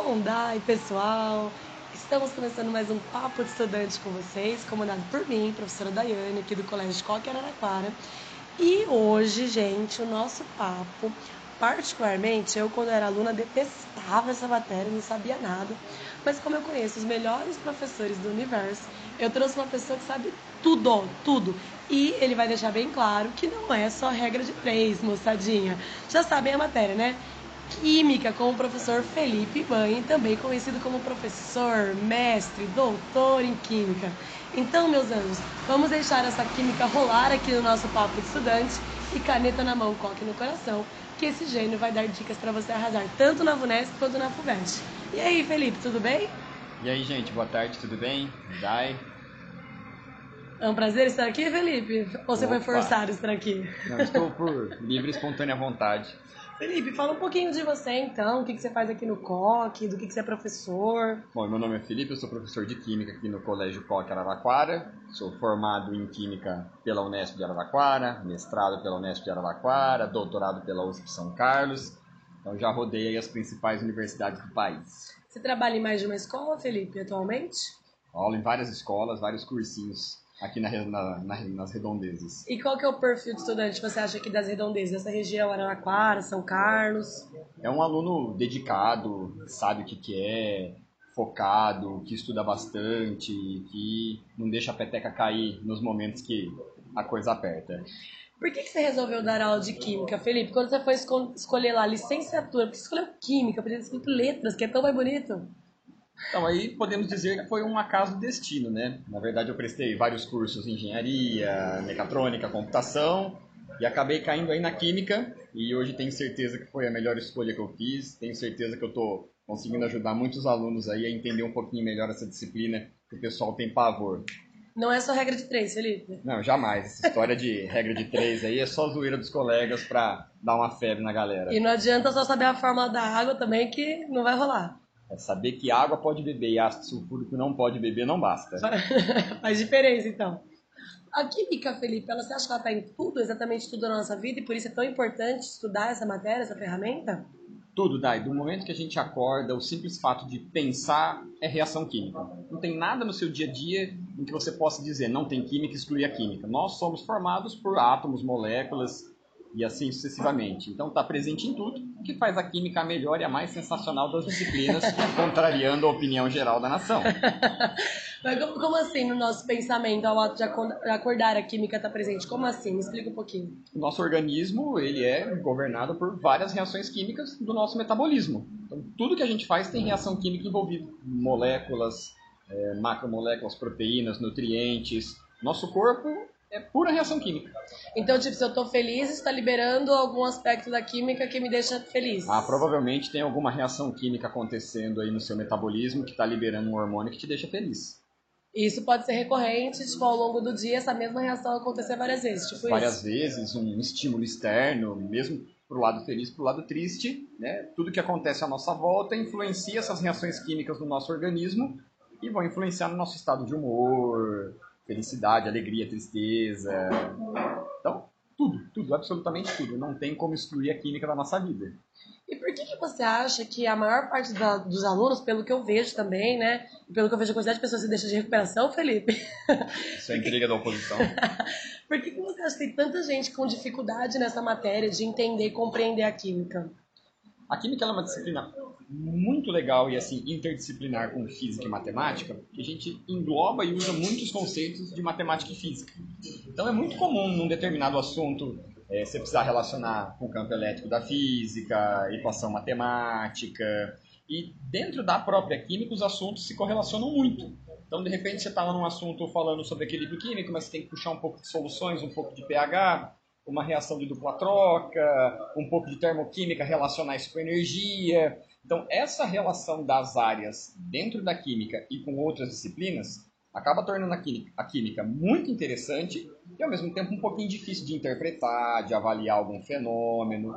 Bom, Dai, pessoal, estamos começando mais um Papo de Estudante com vocês, comandado por mim, professora Daiane, aqui do Colégio de Coque Araraquara. E hoje, gente, o nosso papo, particularmente, eu quando era aluna detestava essa matéria, não sabia nada, mas como eu conheço os melhores professores do universo, eu trouxe uma pessoa que sabe tudo, tudo. E ele vai deixar bem claro que não é só regra de três, moçadinha. Já sabem a matéria, né? Química com o professor Felipe Banha, também conhecido como professor, mestre, doutor em Química. Então, meus anjos, vamos deixar essa química rolar aqui no nosso papo de estudante e caneta na mão, coque no coração, que esse gênio vai dar dicas para você arrasar tanto na VUNESP quanto na FUVEST. E aí, Felipe, tudo bem? E aí, gente, boa tarde, tudo bem? Dai? É um prazer estar aqui, Felipe? Ou você Opa. foi forçado a estar aqui? Não, estou por livre e espontânea vontade. Felipe, fala um pouquinho de você então, o que, que você faz aqui no COC, do que, que você é professor. Bom, meu nome é Felipe, eu sou professor de Química aqui no Colégio Coque Araraquara. Sou formado em Química pela Unesp de Araraquara, mestrado pela Unesp de Araraquara, doutorado pela USP São Carlos. Então já rodei as principais universidades do país. Você trabalha em mais de uma escola, Felipe, atualmente? Aula em várias escolas, vários cursinhos aqui na, na- na- nas redondezas. E qual que é o perfil de estudante que você acha aqui das redondezas, dessa região, Araraquara, São Carlos? É um aluno dedicado, sabe o que, que é, focado, que estuda bastante, que não deixa a peteca cair nos momentos que a coisa aperta. Por que, que você resolveu dar aula de Química, Felipe? Quando você foi esco- escolher lá licenciatura, por que você escolheu Química? Podia ter escrito Letras, que é tão mais bonito. Então aí podemos dizer que foi um acaso do destino, né? Na verdade eu prestei vários cursos em engenharia, mecatrônica, computação e acabei caindo aí na química e hoje tenho certeza que foi a melhor escolha que eu fiz. Tenho certeza que eu estou conseguindo ajudar muitos alunos aí a entender um pouquinho melhor essa disciplina que o pessoal tem pavor. Não é só regra de três, Felipe. Não, jamais. Essa história de regra de três aí é só zoeira dos colegas pra dar uma febre na galera. E não adianta só saber a fórmula da água também, que não vai rolar. É saber que água pode beber e ácido sulfúrico não pode beber não basta. Faz diferença, então. A química, Felipe, ela, você acha que ela está em tudo, exatamente tudo na nossa vida, e por isso é tão importante estudar essa matéria, essa ferramenta? Tudo, Dai. Do momento que a gente acorda, o simples fato de pensar é reação química. Não tem nada no seu dia a dia em que você possa dizer não tem química, exclui a química. Nós somos formados por átomos, moléculas e assim sucessivamente. Então está presente em tudo, o que faz a química a melhor e a mais sensacional das disciplinas, contrariando a opinião geral da nação. Mas como, como assim, no nosso pensamento, ao ato de acordar, a química está presente? Como assim? Me explica um pouquinho. O nosso organismo ele é governado por várias reações químicas do nosso metabolismo. Então, tudo que a gente faz tem reação química envolvida. Moléculas, eh, macromoléculas, proteínas, nutrientes. Nosso corpo é pura reação química. Então, tipo, se eu tô feliz, está liberando algum aspecto da química que me deixa feliz. Ah, provavelmente tem alguma reação química acontecendo aí no seu metabolismo que está liberando um hormônio que te deixa feliz. Isso pode ser recorrente, tipo, ao longo do dia, essa mesma reação acontecer várias vezes, tipo Várias isso. vezes, um estímulo externo, mesmo pro lado feliz, pro lado triste, né? Tudo que acontece à nossa volta influencia essas reações químicas no nosso organismo e vão influenciar no nosso estado de humor, felicidade, alegria, tristeza. Então, tudo, tudo, absolutamente tudo. Não tem como excluir a química da nossa vida. E por que, que você acha que a maior parte da- dos alunos, pelo que eu vejo também, né? Pelo que eu vejo a quantidade de pessoas que deixam de recuperação, Felipe. Isso é intriga da oposição. por que, que você acha que tem tanta gente com dificuldade nessa matéria de entender e compreender a química? A química é uma disciplina muito legal e assim interdisciplinar com física e matemática, que a gente engloba e usa muitos conceitos de matemática e física. Então é muito comum num determinado assunto eh, você precisar relacionar com o campo elétrico da física, equação matemática e dentro da própria química os assuntos se correlacionam muito. Então de repente você está lá num assunto falando sobre equilíbrio químico, mas você tem que puxar um pouco de soluções, um pouco de pH, uma reação de dupla troca, um pouco de termoquímica, relacionar isso com energia. Então, essa relação das áreas dentro da química e com outras disciplinas acaba tornando a química, a química muito interessante e, ao mesmo tempo, um pouquinho difícil de interpretar, de avaliar algum fenômeno.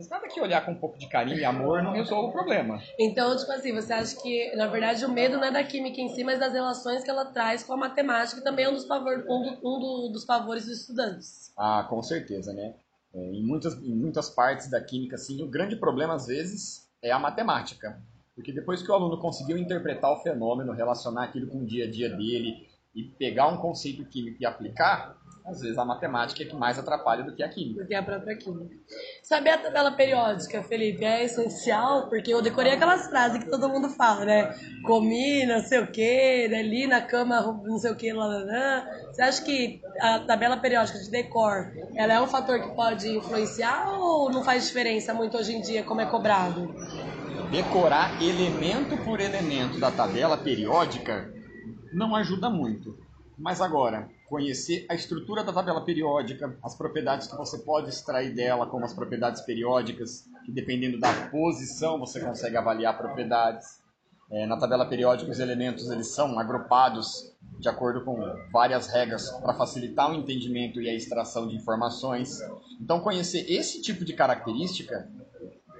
Mas nada que olhar com um pouco de carinho e amor não resolva o problema. Então, tipo assim, você acha que, na verdade, o medo não é da química em si, mas das relações que ela traz com a matemática, que também é um dos, pavor, um do- um do- dos favores dos estudantes. Ah, com certeza, né? É, em, muitas, em muitas partes da química, assim, o grande problema, às vezes, é a matemática. Porque depois que o aluno conseguiu interpretar o fenômeno, relacionar aquilo com o dia a dia dele e pegar um conceito químico e aplicar, às vezes a matemática é que mais atrapalha do que a química. Do que a própria química. Saber a tabela periódica, Felipe, é essencial, porque eu decorei aquelas frases que todo mundo fala, né? Comi, não sei o quê, né? li na cama, não sei o quê, lá, lá, lá. Você acha que a tabela periódica de decor, ela é um fator que pode influenciar ou não faz diferença muito hoje em dia como é cobrado? Decorar elemento por elemento da tabela periódica não ajuda muito. Mas agora, conhecer a estrutura da tabela periódica, as propriedades que você pode extrair dela, como as propriedades periódicas, que dependendo da posição você consegue avaliar propriedades. É, na tabela periódica, os elementos eles são agrupados de acordo com várias regras para facilitar o entendimento e a extração de informações. Então, conhecer esse tipo de característica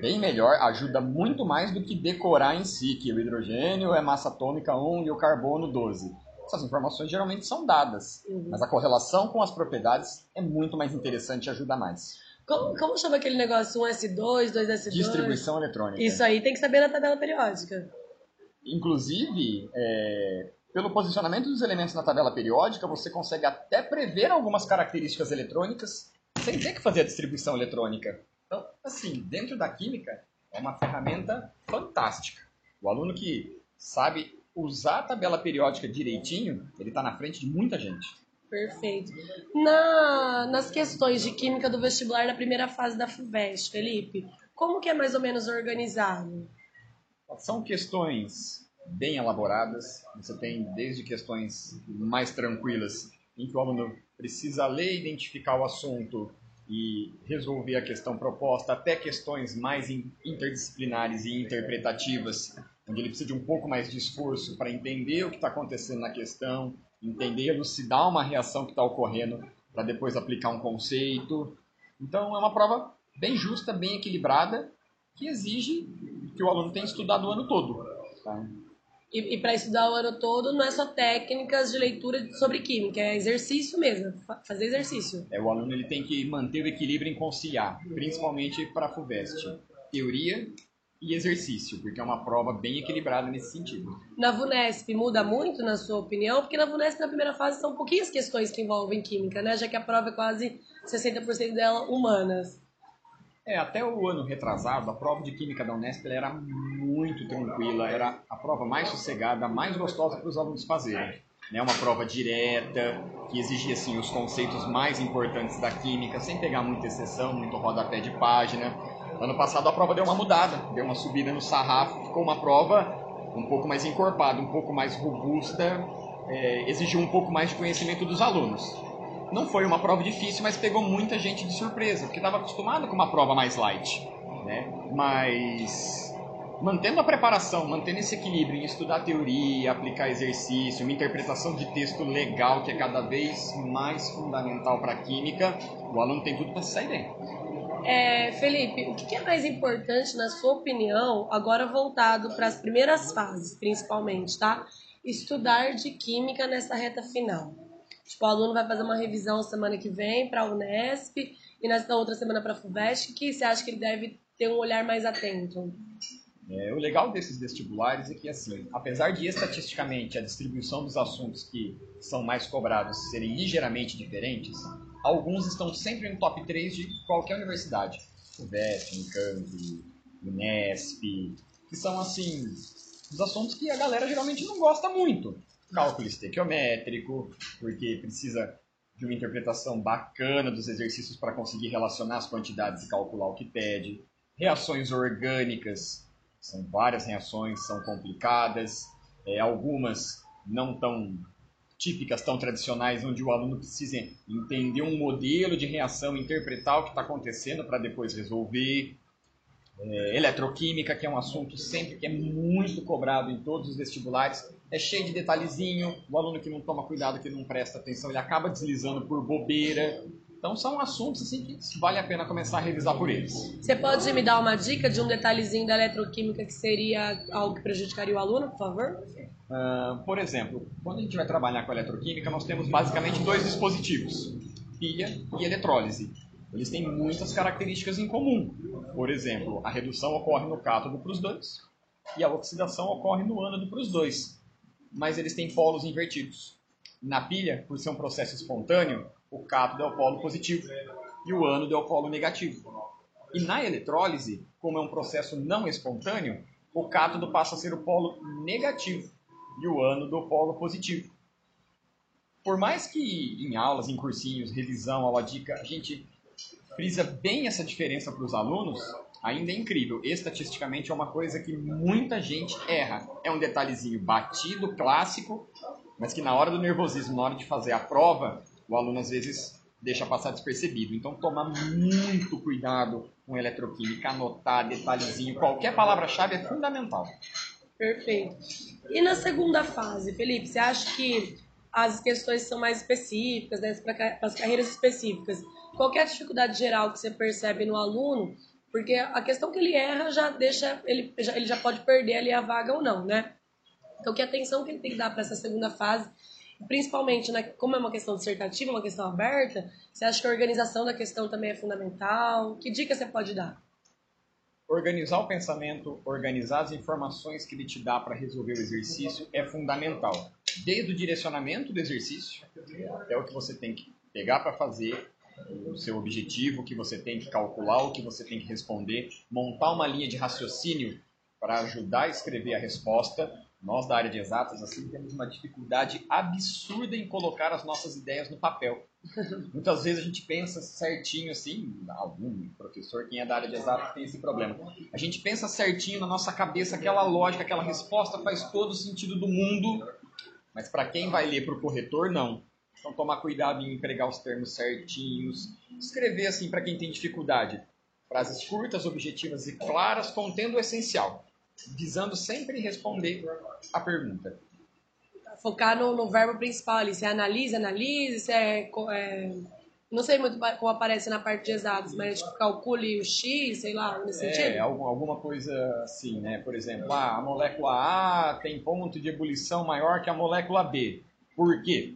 bem melhor, ajuda muito mais do que decorar em si que o hidrogênio é massa atômica 1 e o carbono 12 essas informações geralmente são dadas, uhum. mas a correlação com as propriedades é muito mais interessante e ajuda mais. Como, como chama aquele negócio 1S2, 2S2? Distribuição eletrônica. Isso aí tem que saber na tabela periódica. Inclusive, é, pelo posicionamento dos elementos na tabela periódica, você consegue até prever algumas características eletrônicas sem ter que fazer a distribuição eletrônica. Então, assim, dentro da química, é uma ferramenta fantástica. O aluno que sabe usar a tabela periódica direitinho, ele está na frente de muita gente. Perfeito. Na, nas questões de química do vestibular na primeira fase da FUVEST, Felipe, como que é mais ou menos organizado? São questões bem elaboradas. Você tem desde questões mais tranquilas, em que o aluno precisa ler, identificar o assunto e resolver a questão proposta, até questões mais interdisciplinares e interpretativas, onde ele precisa de um pouco mais de esforço para entender o que está acontecendo na questão, entender, elucidar uma reação que está ocorrendo, para depois aplicar um conceito. Então é uma prova bem justa, bem equilibrada, que exige que o aluno tenha estudado o ano todo. Tá? E, e para estudar o ano todo não é só técnicas de leitura sobre química, é exercício mesmo, fazer exercício. É, o aluno ele tem que manter o equilíbrio em conciliar, principalmente para a FUVEST. Teoria e exercício, porque é uma prova bem equilibrada nesse sentido. Na VUNESP muda muito, na sua opinião? Porque na VUNESP, na primeira fase, são pouquinhas questões que envolvem química, né? Já que a prova é quase 60% dela humanas. É, até o ano retrasado, a prova de Química da Unesp era muito tranquila, era a prova mais sossegada, mais gostosa para os alunos fazerem. Né, uma prova direta, que exigia assim, os conceitos mais importantes da química, sem pegar muita exceção, muito rodapé de página. Ano passado a prova deu uma mudada, deu uma subida no sarrafo, ficou uma prova um pouco mais encorpada, um pouco mais robusta, é, exigiu um pouco mais de conhecimento dos alunos. Não foi uma prova difícil, mas pegou muita gente de surpresa, porque estava acostumado com uma prova mais light. Né? Mas mantendo a preparação, mantendo esse equilíbrio em estudar teoria, aplicar exercício, uma interpretação de texto legal que é cada vez mais fundamental para a química, o aluno tem tudo para sair bem. É, Felipe, o que é mais importante, na sua opinião, agora voltado para as primeiras fases, principalmente, tá? Estudar de química nessa reta final. Tipo, o aluno vai fazer uma revisão semana que vem para a Unesp e nessa outra semana para a FUVEST, que você acha que ele deve ter um olhar mais atento? É, o legal desses vestibulares é que, assim, apesar de estatisticamente a distribuição dos assuntos que são mais cobrados serem ligeiramente diferentes, alguns estão sempre no top 3 de qualquer universidade. FUVEST, Unicamp, Unesp, que são, assim, os assuntos que a galera geralmente não gosta muito cálculo estequiométrico, porque precisa de uma interpretação bacana dos exercícios para conseguir relacionar as quantidades e calcular o que pede. Reações orgânicas, são várias reações, são complicadas, é, algumas não tão típicas, tão tradicionais, onde o aluno precisa entender um modelo de reação, interpretar o que está acontecendo para depois resolver. É, eletroquímica, que é um assunto sempre que é muito cobrado em todos os vestibulares, é cheio de detalhezinho, o aluno que não toma cuidado, que não presta atenção, ele acaba deslizando por bobeira. Então são assuntos assim que vale a pena começar a revisar por eles. Você pode me dar uma dica de um detalhezinho da eletroquímica que seria algo que prejudicaria o aluno, por favor? Uh, por exemplo, quando a gente vai trabalhar com eletroquímica, nós temos basicamente dois dispositivos, pilha e eletrólise. Eles têm muitas características em comum. Por exemplo, a redução ocorre no cátodo para os dois, e a oxidação ocorre no ânodo para os dois, mas eles têm polos invertidos. Na pilha, por ser um processo espontâneo, o cátodo é o polo positivo e o ânodo é o polo negativo. E na eletrólise, como é um processo não espontâneo, o cátodo passa a ser o polo negativo e o ânodo o polo positivo. Por mais que em aulas, em cursinhos, revisão, aula dica, a gente frisa bem essa diferença para os alunos, ainda é incrível. Estatisticamente é uma coisa que muita gente erra. É um detalhezinho batido, clássico, mas que na hora do nervosismo, na hora de fazer a prova, o aluno às vezes deixa passar despercebido. Então, tomar muito cuidado com eletroquímica, anotar detalhezinho, qualquer palavra-chave é fundamental. Perfeito. E na segunda fase, Felipe, você acha que as questões são mais específicas, né, para as carreiras específicas? Qualquer é dificuldade geral que você percebe no aluno, porque a questão que ele erra já deixa, ele já, ele já pode perder ali a vaga ou não, né? Então, que atenção que ele tem que dar para essa segunda fase principalmente, né, como é uma questão dissertativa, uma questão aberta, você acha que a organização da questão também é fundamental? Que dica você pode dar? Organizar o pensamento, organizar as informações que ele te dá para resolver o exercício é fundamental. Desde o direcionamento do exercício, até o que você tem que pegar para fazer, o seu objetivo, o que você tem que calcular, o que você tem que responder, montar uma linha de raciocínio para ajudar a escrever a resposta, nós da área de exatas assim temos uma dificuldade absurda em colocar as nossas ideias no papel. Muitas vezes a gente pensa certinho assim, algum professor, quem é da área de exatas tem esse problema. A gente pensa certinho na nossa cabeça, aquela lógica, aquela resposta faz todo o sentido do mundo, mas para quem vai ler para o corretor, não. Então tomar cuidado em empregar os termos certinhos, escrever assim para quem tem dificuldade. Frases curtas, objetivas e claras, contendo o essencial visando sempre responder a pergunta. Focar no, no verbo principal ali, se é analise, analise, se é, é, Não sei muito como aparece na parte de exatos, mas tipo, calcule o X, sei lá, nesse é, sentido. É, alguma coisa assim, né? Por exemplo, ah, a molécula A tem ponto de ebulição maior que a molécula B. Por quê?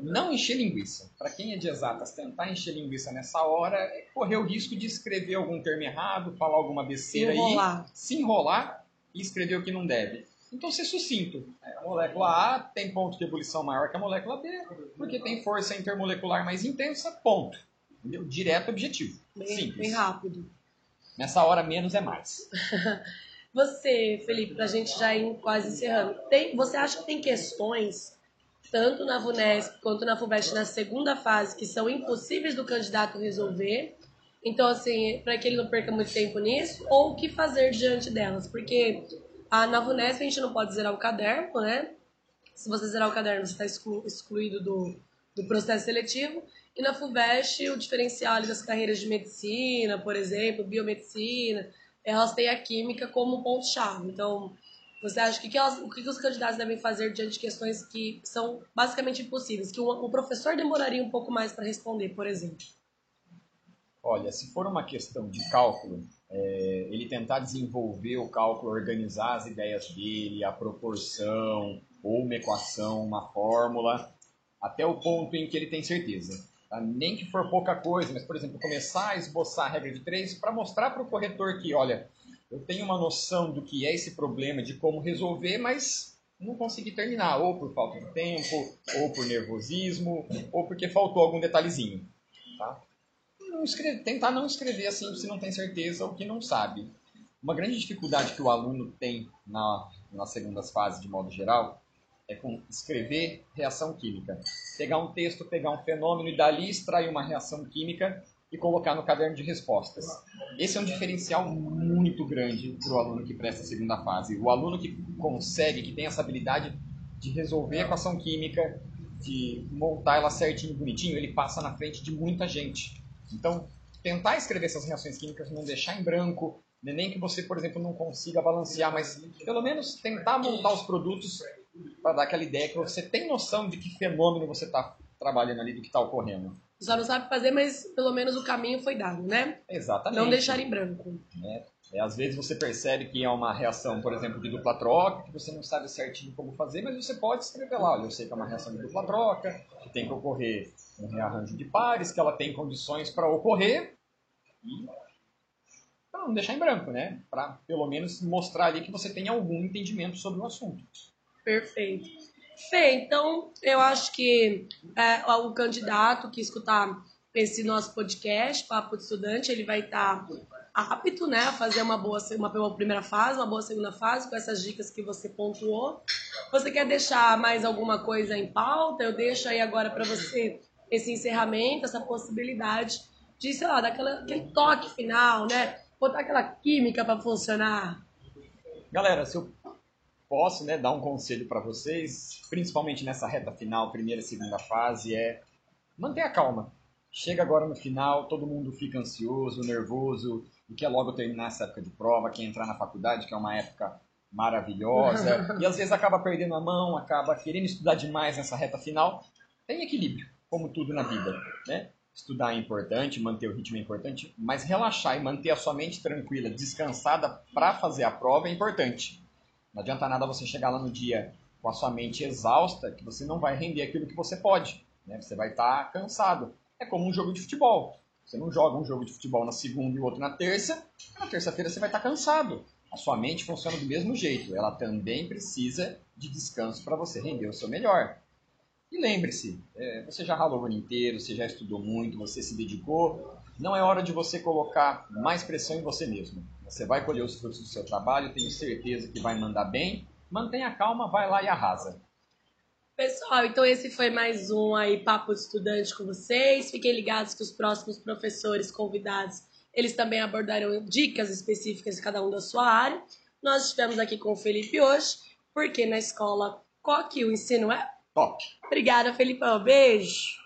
Não encher linguiça. Para quem é de exatas, tentar encher linguiça nessa hora é correr o risco de escrever algum termo errado, falar alguma besteira se enrolar. aí, se enrolar e escrever o que não deve. Então, ser sucinto. A molécula A tem ponto de ebulição maior que a molécula B, porque tem força intermolecular mais intensa, ponto. Entendeu? Direto objetivo. Bem, Simples. bem rápido. Nessa hora, menos é mais. você, Felipe, para a gente já ir quase encerrando, tem, você acha que tem questões tanto na VUNESP quanto na FUVEST na segunda fase, que são impossíveis do candidato resolver. Então, assim, para que ele não perca muito tempo nisso, ou o que fazer diante delas, porque a, na VUNESP a gente não pode zerar o caderno, né? Se você zerar o caderno, você está exclu, excluído do, do processo seletivo. E na FUVEST, o diferencial das carreiras de medicina, por exemplo, biomedicina, elas têm a química como ponto-chave. Então, você acha que, que elas, o que, que os candidatos devem fazer diante de questões que são basicamente impossíveis, que o, professor demoraria um pouco mais para responder, por exemplo? Olha, se for uma questão de cálculo, é, ele tentar desenvolver o cálculo, organizar as ideias dele, a proporção, ou uma equação, uma fórmula, até o ponto em que ele tem certeza. Tá? Nem que for pouca coisa, mas, por exemplo, começar a esboçar a regra de três para mostrar para o corretor que, olha, eu tenho uma noção do que é esse problema, de como resolver, mas não consegui terminar, ou por falta de tempo, ou por nervosismo, ou porque faltou algum detalhezinho. Tá? Não escrever, tentar não escrever assim se não tem certeza ou que não sabe. Uma grande dificuldade que o aluno tem na, nas segundas fases, de modo geral, é com escrever reação química. Pegar um texto, pegar um fenômeno e dali extrair uma reação química e colocar no caderno de respostas. Esse é um diferencial muito grande para o aluno que presta a segunda fase. O aluno que consegue, que tem essa habilidade de resolver a equação química, de montar ela certinho, bonitinho, ele passa na frente de muita gente. Então, tentar escrever essas reações químicas, não deixar em branco, né, nem que você, por exemplo, não consiga balancear, mas pelo menos tentar montar os produtos para dar aquela ideia que você tem noção de que fenômeno você está trabalhando ali, do que está ocorrendo. Só não sabe fazer, mas pelo menos o caminho foi dado, né? Exatamente. Não deixar em branco. É. É, às vezes você percebe que é uma reação, por exemplo, de dupla troca, que você não sabe certinho como fazer, mas você pode escrever lá, olha, eu sei que é uma reação de dupla troca, que tem que ocorrer um rearranjo de pares, que ela tem condições para ocorrer, e para não deixar em branco, né? Para pelo menos mostrar ali que você tem algum entendimento sobre o assunto. Perfeito. Fê, então eu acho que é, o candidato que escutar esse nosso podcast, Papo de Estudante, ele vai estar tá apto né, a fazer uma boa, uma primeira fase, uma boa segunda fase, com essas dicas que você pontuou. Você quer deixar mais alguma coisa em pauta? Eu deixo aí agora para você esse encerramento, essa possibilidade de, sei lá, daquela, aquele toque final, né? Botar aquela química para funcionar. Galera, se eu posso né, dar um conselho para vocês, principalmente nessa reta final, primeira e segunda fase, é manter a calma. Chega agora no final, todo mundo fica ansioso, nervoso, e quer logo terminar essa época de prova, quer entrar na faculdade, que é uma época maravilhosa, e às vezes acaba perdendo a mão, acaba querendo estudar demais nessa reta final. Tem equilíbrio como tudo na vida, né? Estudar é importante, manter o ritmo é importante, mas relaxar e manter a sua mente tranquila, descansada para fazer a prova é importante. Não adianta nada você chegar lá no dia com a sua mente exausta, que você não vai render aquilo que você pode. Né? Você vai estar tá cansado. É como um jogo de futebol. Você não joga um jogo de futebol na segunda e outro na terça. Na terça-feira você vai estar tá cansado. A sua mente funciona do mesmo jeito. Ela também precisa de descanso para você render o seu melhor. E lembre-se, é, você já ralou o ano inteiro, você já estudou muito, você se dedicou. Não é hora de você colocar mais pressão em você mesmo. Você vai colher os frutos do seu trabalho, tenho certeza que vai mandar bem. Mantenha calma, vai lá e arrasa. Pessoal, então esse foi mais um aí Papo de Estudante com vocês. Fiquem ligados que os próximos professores convidados, eles também abordarão dicas específicas de cada um da sua área. Nós estivemos aqui com o Felipe hoje, porque na escola Coque o ensino é Top. Obrigada, Felipão. Beijo.